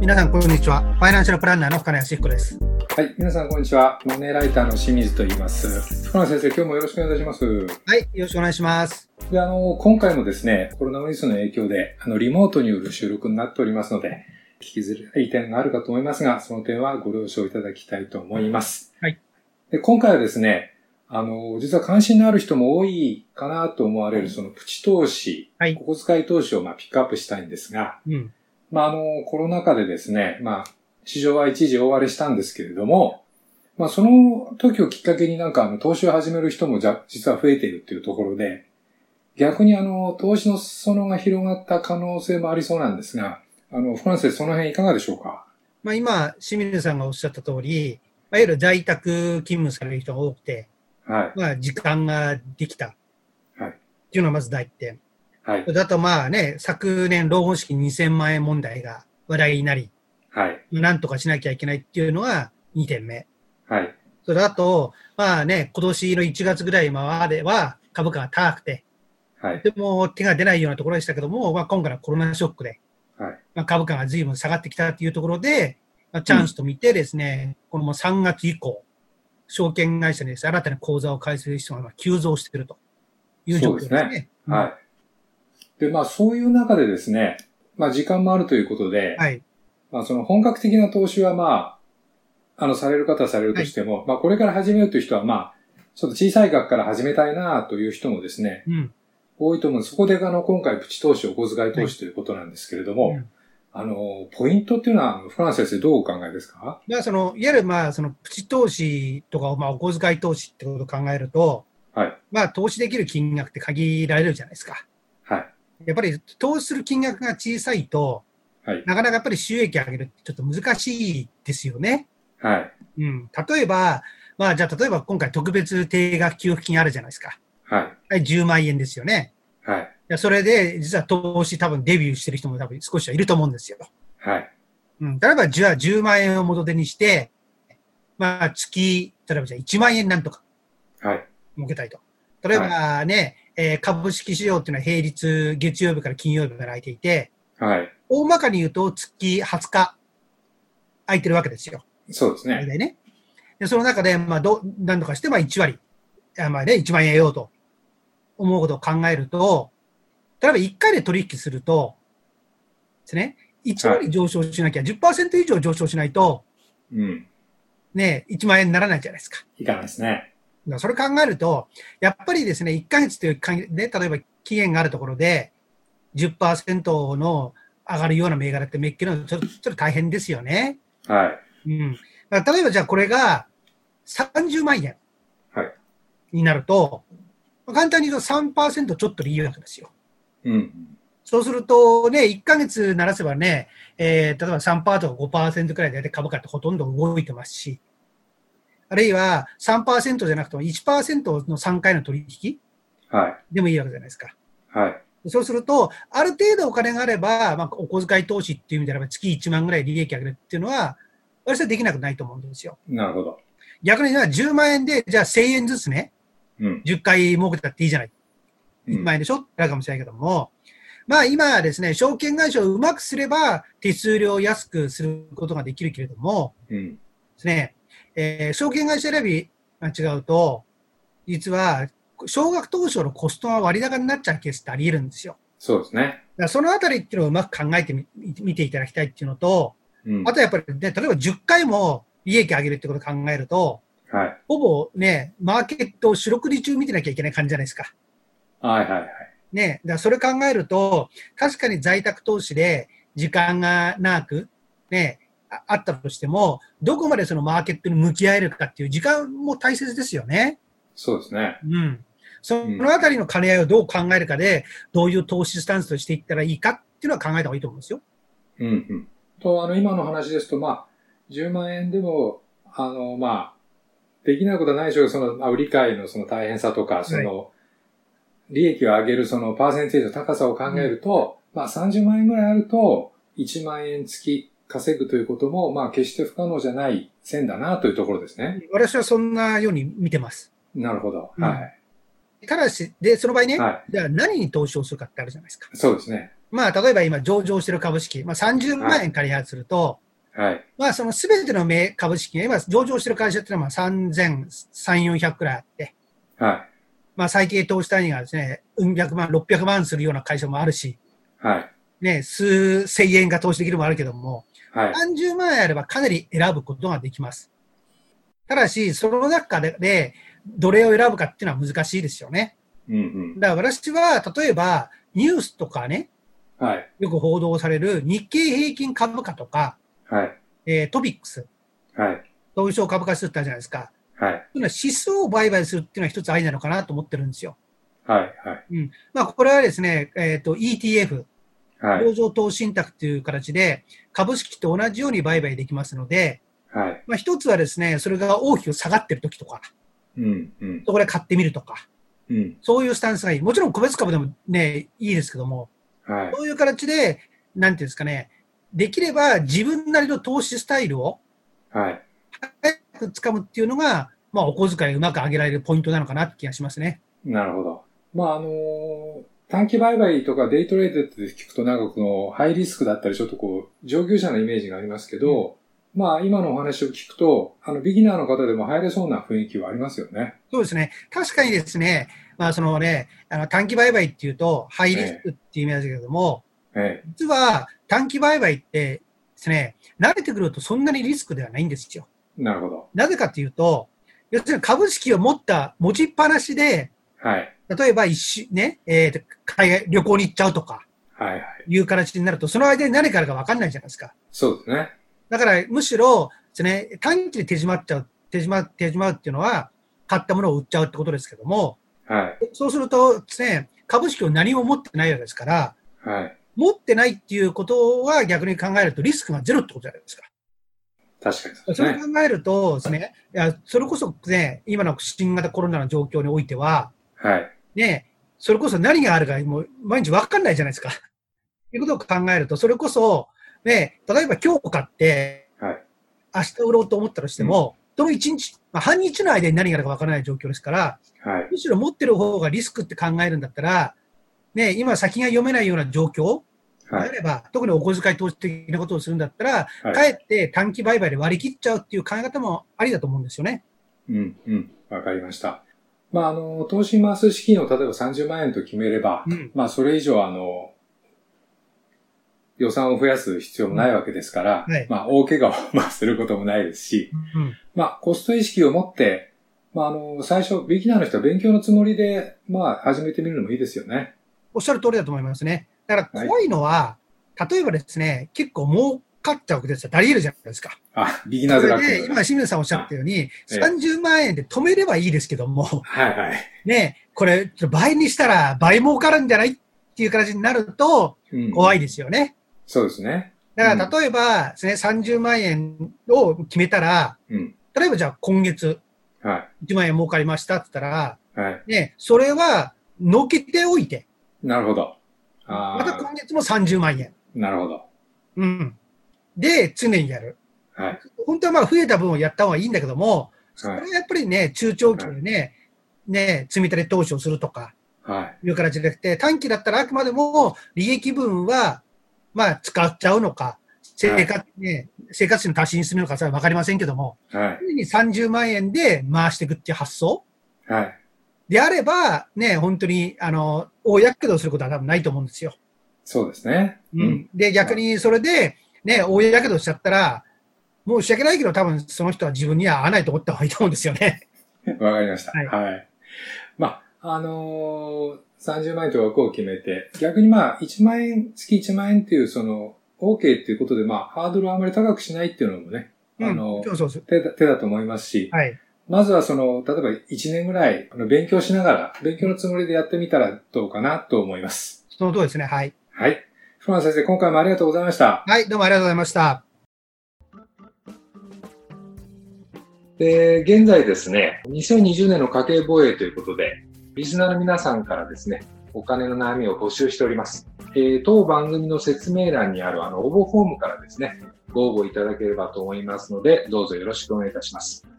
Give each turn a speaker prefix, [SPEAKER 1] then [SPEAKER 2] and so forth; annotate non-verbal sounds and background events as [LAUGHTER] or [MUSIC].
[SPEAKER 1] 皆さん、こんにちは。ファイナンシャルプランナーの深野康彦です。
[SPEAKER 2] はい。皆さん、こんにちは。マネーライターの清水と言います。深野先生、今日もよろしくお願いします。
[SPEAKER 1] はい、よろしくお願いします。
[SPEAKER 2] で、あの、今回もですね、コロナウイルスの影響で、あの、リモートによる収録になっておりますので、聞きづらい点があるかと思いますが、その点はご了承いただきたいと思います。
[SPEAKER 1] はい。
[SPEAKER 2] で、今回はですね、あの、実は関心のある人も多いかなと思われる、そのプチ投資、
[SPEAKER 1] はい
[SPEAKER 2] お小遣い投資をまあピックアップしたいんですが、
[SPEAKER 1] うん。
[SPEAKER 2] まあ、あの、コロナ禍でですね、まあ、市場は一時大荒れしたんですけれども、まあ、その時をきっかけになんか、あの、投資を始める人もじゃ、実は増えているっていうところで、逆にあの、投資の裾野が広がった可能性もありそうなんですが、あの、フランスでその辺いかがでしょうか？
[SPEAKER 1] まあ、今、清水さんがおっしゃった通り、まあ、いわゆる在宅勤務される人が多くて、
[SPEAKER 2] はい。
[SPEAKER 1] まあ、時間ができた。
[SPEAKER 2] はい。
[SPEAKER 1] っていうのがまず第一点。
[SPEAKER 2] はい。
[SPEAKER 1] だとまあね、昨年老後式2000万円問題が話題になり、
[SPEAKER 2] はい。
[SPEAKER 1] なんとかしなきゃいけないっていうのが2点目。
[SPEAKER 2] はい。
[SPEAKER 1] それだと、まあね、今年の1月ぐらいまでは株価が高くて、
[SPEAKER 2] はい。
[SPEAKER 1] でも手が出ないようなところでしたけども、まあ、今回のコロナショックで、
[SPEAKER 2] はい。
[SPEAKER 1] まあ、株価が随分下がってきたっていうところで、まあ、チャンスと見てですね、このもう3月以降、証券会社にです、ね、新たな口座を開設する人がまあ急増しているという状況ですね。
[SPEAKER 2] そうですはい。で、まあ、そういう中でですね、まあ、時間もあるということで、
[SPEAKER 1] はい。
[SPEAKER 2] まあ、その本格的な投資はまあ、あの、される方はされるとしても、まあ、これから始めるという人はまあ、ちょっと小さい額から始めたいなという人もですね、
[SPEAKER 1] うん。
[SPEAKER 2] 多いと思うんです。そこであの、今回プチ投資、お小遣い投資ということなんですけれども、
[SPEAKER 1] うん
[SPEAKER 2] あの、ポイントっていうのは、フランス先生どうお考えですか？
[SPEAKER 1] まあ、その、いわゆるまあ、その、プチ投資とか、まあ、お小遣い投資ってことを考えると、
[SPEAKER 2] はい。
[SPEAKER 1] まあ、投資できる金額って限られるじゃないですか。
[SPEAKER 2] はい。
[SPEAKER 1] やっぱり、投資する金額が小さいと、
[SPEAKER 2] はい。
[SPEAKER 1] なかなかやっぱり収益上げるってちょっと難しいですよね。
[SPEAKER 2] はい。
[SPEAKER 1] うん。例えば、まあ、じゃあ、例えば今回特別定額給付金あるじゃないですか。
[SPEAKER 2] はい。
[SPEAKER 1] はい、10万円ですよね。
[SPEAKER 2] はい。
[SPEAKER 1] いやそれで、実は投資多分デビューしてる人も多分少しはいると思うんですよ。
[SPEAKER 2] はい。
[SPEAKER 1] うん。例えば、じゃあ10万円を元手にして、まあ、月、例えばじゃあ1万円なんとか
[SPEAKER 2] はい。
[SPEAKER 1] 儲けたいと。例えばね、えー株式市場っていうのは平日月曜日から金曜日から空いていて、
[SPEAKER 2] はい。
[SPEAKER 1] 大まかに言うと月20日空いてるわけですよ。
[SPEAKER 2] そうですね。
[SPEAKER 1] ね。で、その中で、まあ、ど、何とかして、まあ、1割、あまあね、1万円得ようと思うことを考えると、例えば1回で取引すると、ですね、1割上昇しなきゃ、10%以上上昇しないと、
[SPEAKER 2] うん。
[SPEAKER 1] ね、1万円にならないじゃないですか。
[SPEAKER 2] いかないですね。
[SPEAKER 1] それ考えると、やっぱりですね、1ヶ月というかね、例えば期限があるところで、10%の上がるような銘柄ってめっきりのちょっとちょっと大変ですよね。
[SPEAKER 2] はい。
[SPEAKER 1] うん。だから例えばじゃあこれが30万円
[SPEAKER 2] はい。
[SPEAKER 1] になると、まあ簡単に言うと3%ちょっとでいいわけですよ。
[SPEAKER 2] うん。
[SPEAKER 1] そうするとね、1ヶ月ならせばね、えー例えば3%とか5%くらいで株価ってほとんど動いてますし、あるいは3%じゃなくても1%の3回の取引？
[SPEAKER 2] はい。
[SPEAKER 1] でもいいわけじゃないですか。
[SPEAKER 2] はい。
[SPEAKER 1] そうすると、ある程度お金があれば、まあ、お小遣い投資っていう意味であれば月1万ぐらい利益上げるっていうのは、私はできなくないと思うんですよ。
[SPEAKER 2] なるほど。
[SPEAKER 1] 逆にじゃあ10万円で、じゃあ1000円ずつね、
[SPEAKER 2] うん。
[SPEAKER 1] 10回儲けたっていいじゃない。1
[SPEAKER 2] うん
[SPEAKER 1] 万円でしょ？ってなるかもしれないけども、まあ今はですね、証券会社をうまくすれば手数料を安くすることができるけれども、
[SPEAKER 2] うん。
[SPEAKER 1] ですね、えー証券会社選びが違うと、実は、少額投資のコストが割高になっちゃうケースってあり得るんですよ。
[SPEAKER 2] そうですね。
[SPEAKER 1] だそのあたりっていうのをうまく考えてみ見ていただきたいっていうのと、
[SPEAKER 2] うん。
[SPEAKER 1] あとやっぱりね、例えば10回も利益上げるってことを考えると、
[SPEAKER 2] はい。
[SPEAKER 1] ほぼね、マーケットを四六時中見てなきゃいけない感じじゃないですか。
[SPEAKER 2] はいはいはい。
[SPEAKER 1] ね、だそれ考えると、確かに在宅投資で時間が長く、ね、ああったとしても、どこまでそのマーケットに向き合えるかっていう時間も大切ですよね。
[SPEAKER 2] そうですね。
[SPEAKER 1] うん。そのあたりの兼ね合いをどう考えるかで、どういう投資スタンスとしていったらいいかっていうのは考えた方がいいと思うんですよ。
[SPEAKER 2] うんうん。と、あの、今の話ですと、まあ、10万円でも、あの、まあ、できないことはないでしょうその、まあ、売り買いのその大変さとか、その、利益を上げるそのパーセンテージの高さを考えると、まあ30万円ぐらいあると、1万円月稼ぐということも、まあ決して不可能じゃない線だなというところですね。
[SPEAKER 1] 私はそんなように見てます。
[SPEAKER 2] なるほど。
[SPEAKER 1] うん
[SPEAKER 2] はい。
[SPEAKER 1] ただし、で、その場合ね、
[SPEAKER 2] はい。
[SPEAKER 1] じゃあ何に投資をするかってあるじゃないですか。
[SPEAKER 2] そうですね。
[SPEAKER 1] まあ、例えば今上場してる株式、まあ、30万円仮にすると、
[SPEAKER 2] はい。
[SPEAKER 1] まあ、そのすべての名株式が今上場してる会社っていうのはまあ3300、400くらいあって、
[SPEAKER 2] は
[SPEAKER 1] まあ、最低投資単位がですね、うん百万、600万するような会社もあるし、
[SPEAKER 2] い。はい。
[SPEAKER 1] ね、数千円が投資できるもあるけども、
[SPEAKER 2] はい。
[SPEAKER 1] 30万円あればかなり選ぶことができます。ただし、その中で、でどれを選ぶかっていうのは難しいですよね。
[SPEAKER 2] うんうん。
[SPEAKER 1] だから私は、例えば、ニュースとかね、
[SPEAKER 2] はい。
[SPEAKER 1] よく報道される日経平均株価とか、
[SPEAKER 2] はい。
[SPEAKER 1] えートピックス、
[SPEAKER 2] はい。
[SPEAKER 1] 東証株価指数ってあるじゃないですか。
[SPEAKER 2] はい。
[SPEAKER 1] そういうのは指数を売買するっていうのは一つありなのかなと思ってるんですよ。
[SPEAKER 2] はい。はい。
[SPEAKER 1] まあ、これはですね、えっ、と、ETF、
[SPEAKER 2] はい。
[SPEAKER 1] 上場投資信託っていう形で、株式と同じように売買できますので、
[SPEAKER 2] はい。
[SPEAKER 1] まあ、一つはですね、それが大きく下がってる時とか、
[SPEAKER 2] うん。うん。
[SPEAKER 1] そこで買ってみるとか、
[SPEAKER 2] うん。
[SPEAKER 1] そういうスタンスがいい。もちろん個別株でもね、いいですけども、
[SPEAKER 2] はい。
[SPEAKER 1] そういう形で、なんていうんですかね、できれば自分なりの投資スタイルを
[SPEAKER 2] はい。
[SPEAKER 1] 早く掴むっていうのが、まあ、お小遣いうまく上げられるポイントなのかなって気がしますね。
[SPEAKER 2] なるほど。まあ、あのー短期売買とかデイトレードって聞くとなんかこのハイリスクだったりちょっとこう上級者のイメージがありますけど、まあ今のお話を聞くと、あのビギナーの方でも入れそうな雰囲気はありますよね。
[SPEAKER 1] そうですね。確かにですね、まあ、そのね、あの短期売買っていうと、ハイリスクっていう意味なんですけれども、
[SPEAKER 2] え
[SPEAKER 1] 実は短期売買ってですね、慣れてくるとそんなにリスクではないんですよ。
[SPEAKER 2] え。なるほど。
[SPEAKER 1] なぜかというと、要するに株式を持った、持ちっぱなしで、
[SPEAKER 2] はい。
[SPEAKER 1] 例えば一週、ね、えーと海外、旅行に行っちゃうとか
[SPEAKER 2] はいはい。
[SPEAKER 1] いう形になると、その間に何からか分かんないじゃないですか。
[SPEAKER 2] そうですね。
[SPEAKER 1] だから、むしろです、ね、短期で手締まっちゃう、手締ま、手締まうっていうのは、買ったものを売っちゃうってことですけども、
[SPEAKER 2] はい。
[SPEAKER 1] そうするとですね、株式を何も持ってないわけですから、
[SPEAKER 2] はい。
[SPEAKER 1] 持ってないっていうことは逆に考えるとリスクがゼロってことじゃないですか。
[SPEAKER 2] 確かにそうです
[SPEAKER 1] それを
[SPEAKER 2] ね。
[SPEAKER 1] 考えるとですね、いや、それこそね、今の新型コロナの状況においては、
[SPEAKER 2] はい。
[SPEAKER 1] ね、それこそ何があるかもう毎日わかんないじゃないですか。と [LAUGHS] いうことを考えると、それこそ、ね、例えば今日買って、
[SPEAKER 2] はい。
[SPEAKER 1] 明日売ろうと思ったとしても、その一日、まあ、半日の間に何があるかわからない状況ですから、
[SPEAKER 2] はい。
[SPEAKER 1] むしろ持ってる方がリスクって考えるんだったら、ね、今先が読めないような状況で
[SPEAKER 2] はい。
[SPEAKER 1] あれば、特にお小遣い投資的なことをするんだったら、
[SPEAKER 2] はい
[SPEAKER 1] かえって短期売買で割り切っちゃうっていう考え方もありだと思うんですよね。
[SPEAKER 2] うん。うん。わかりました。まあ、あの、投資回す資金を例えば30万円と決めれば、
[SPEAKER 1] うん。
[SPEAKER 2] まあ、それ以上、あの、予算を増やす必要もないわけですから、
[SPEAKER 1] はい
[SPEAKER 2] まあ、大怪我をまあすることもないですし、
[SPEAKER 1] うん。
[SPEAKER 2] まあ、コスト意識を持って、まあ、あの、最初、ビギナーの人は勉強のつもりで、まあ、始めてみるのもいいですよね。
[SPEAKER 1] おっしゃる通りだと思いますね。だから怖いのは、例えばですね、結構儲かっちゃうわけですよ。あり得るじゃないですか。
[SPEAKER 2] あ、ビギナーズラック
[SPEAKER 1] で、今、清水さんおっしゃったように、
[SPEAKER 2] ええ
[SPEAKER 1] 30万円で止めればいいですけども、
[SPEAKER 2] はいはい。
[SPEAKER 1] ね、これ、倍にしたら倍儲かるんじゃないっていう形になると
[SPEAKER 2] うん、
[SPEAKER 1] 怖いですよね。
[SPEAKER 2] そうですね。
[SPEAKER 1] だから、例えばですね、30万円を決めたら、
[SPEAKER 2] うん。
[SPEAKER 1] 例えばじゃあ今月
[SPEAKER 2] は
[SPEAKER 1] 1万円儲かりましたって言ったら、
[SPEAKER 2] い。はい。
[SPEAKER 1] ね、それは、のけておいて、
[SPEAKER 2] なるほど。あ
[SPEAKER 1] また今月も30万円。
[SPEAKER 2] あ、なるほど。
[SPEAKER 1] うん。で、常にやる。
[SPEAKER 2] はい。
[SPEAKER 1] 本当はまあ増えた分をやった方がいいんだけども、それ
[SPEAKER 2] は。
[SPEAKER 1] はいやっぱりね、中長期でね、ね、積み立て投資をするとか
[SPEAKER 2] はい。
[SPEAKER 1] いう形じゃなくて、短期だったらあくまでも利益分は、まあ使っちゃうのか、生活、ね、生活費の足しにするのか、それはわかりませんけども、
[SPEAKER 2] はい。
[SPEAKER 1] 常に30万円で回していくっていう発想
[SPEAKER 2] はい。
[SPEAKER 1] であれば、ね、本当に、あの、大やけどすることは多分ないと思うんですよ。
[SPEAKER 2] そうですね。
[SPEAKER 1] うん。で、逆にそれで、ね、大やけどしちゃったら、もう申し訳ないけど、多分その人は自分には合わないと思った方がいいと思うんですよね。
[SPEAKER 2] わかりました。
[SPEAKER 1] はい
[SPEAKER 2] はい。まあ、あのー、30万円と枠を決めて、逆にまあ、1万円、月1万円っていう、その、OK っていうことで、まあ、ハードルをあまり高くしないっていうのもね、あの
[SPEAKER 1] うん、そうそうそう。
[SPEAKER 2] 手だ手だと思いますし、
[SPEAKER 1] はい。
[SPEAKER 2] まずはその、例えば1年ぐらい、あの勉強しながら、勉強のつもりでやってみたらどうかなと思います。
[SPEAKER 1] その通りですね。はい。
[SPEAKER 2] はい。福間先生、今回もありがとうございました。
[SPEAKER 1] はい、どうもありがとうございました。
[SPEAKER 2] で、現在ですね、2020年の家計防衛ということで、リスナーの皆さんからですね、お金の悩みを募集しております。えー当番組の説明欄にあるあの応募フォームからですね、ご応募いただければと思いますので、どうぞよろしくお願いいたします。